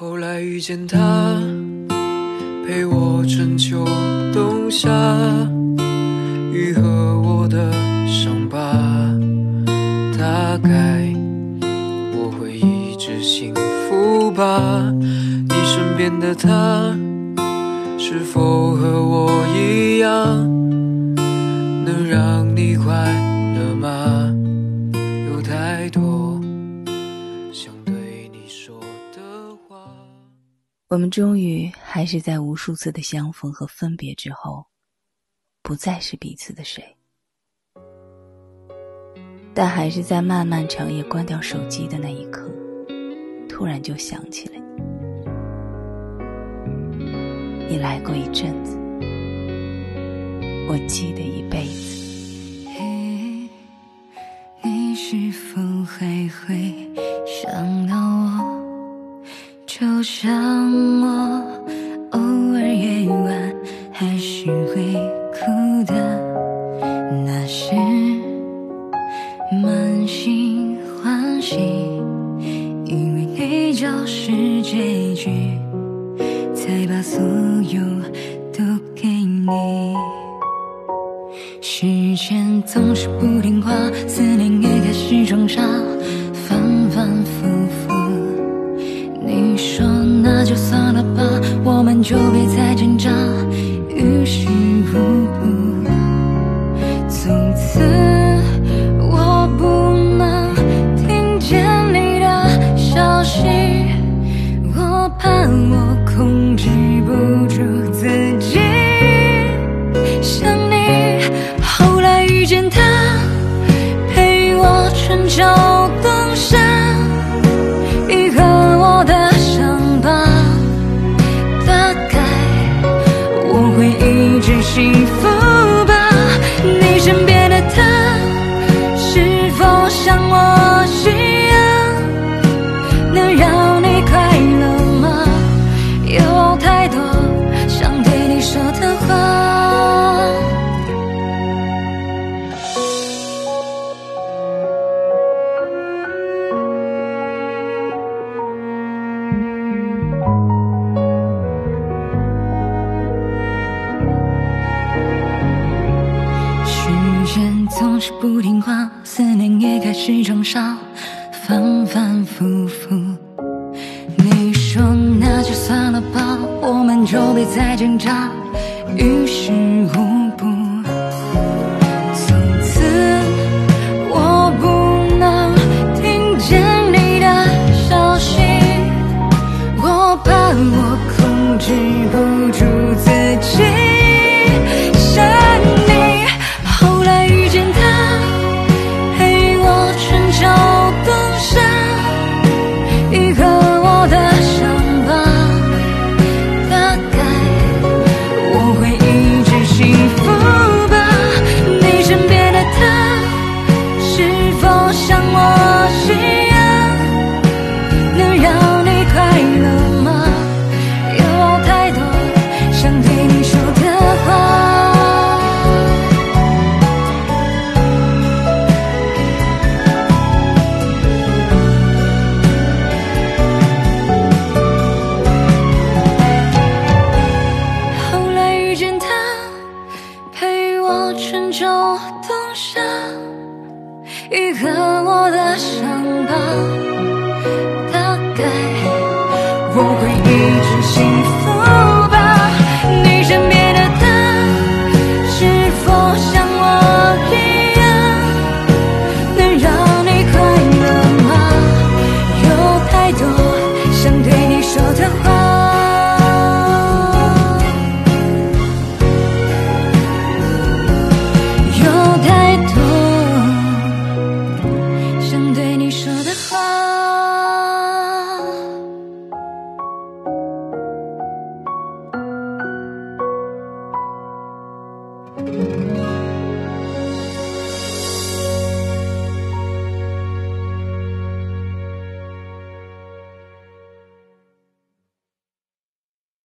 后来遇见他，陪我春秋冬夏，愈合我的伤疤。大概我会一直幸福吧。你身边的他，是否和我一样，能让你快乐吗？有太多我们终于还是在无数次的相逢和分别之后，不再是彼此的谁，但还是在漫漫长夜关掉手机的那一刻，突然就想起了你。你来过一阵子，我记得一辈子。嘿，你是否还会因为你就是结局，才把所有都给你。时间总是不听话，思念也开始装傻，反反复复。你说那就算了吧，我们就别再挣扎，是不听话，思念也开始装傻，反反复复。你说那就算了吧，我们就别再挣扎，于事愈合我的伤疤。大概我会一直幸福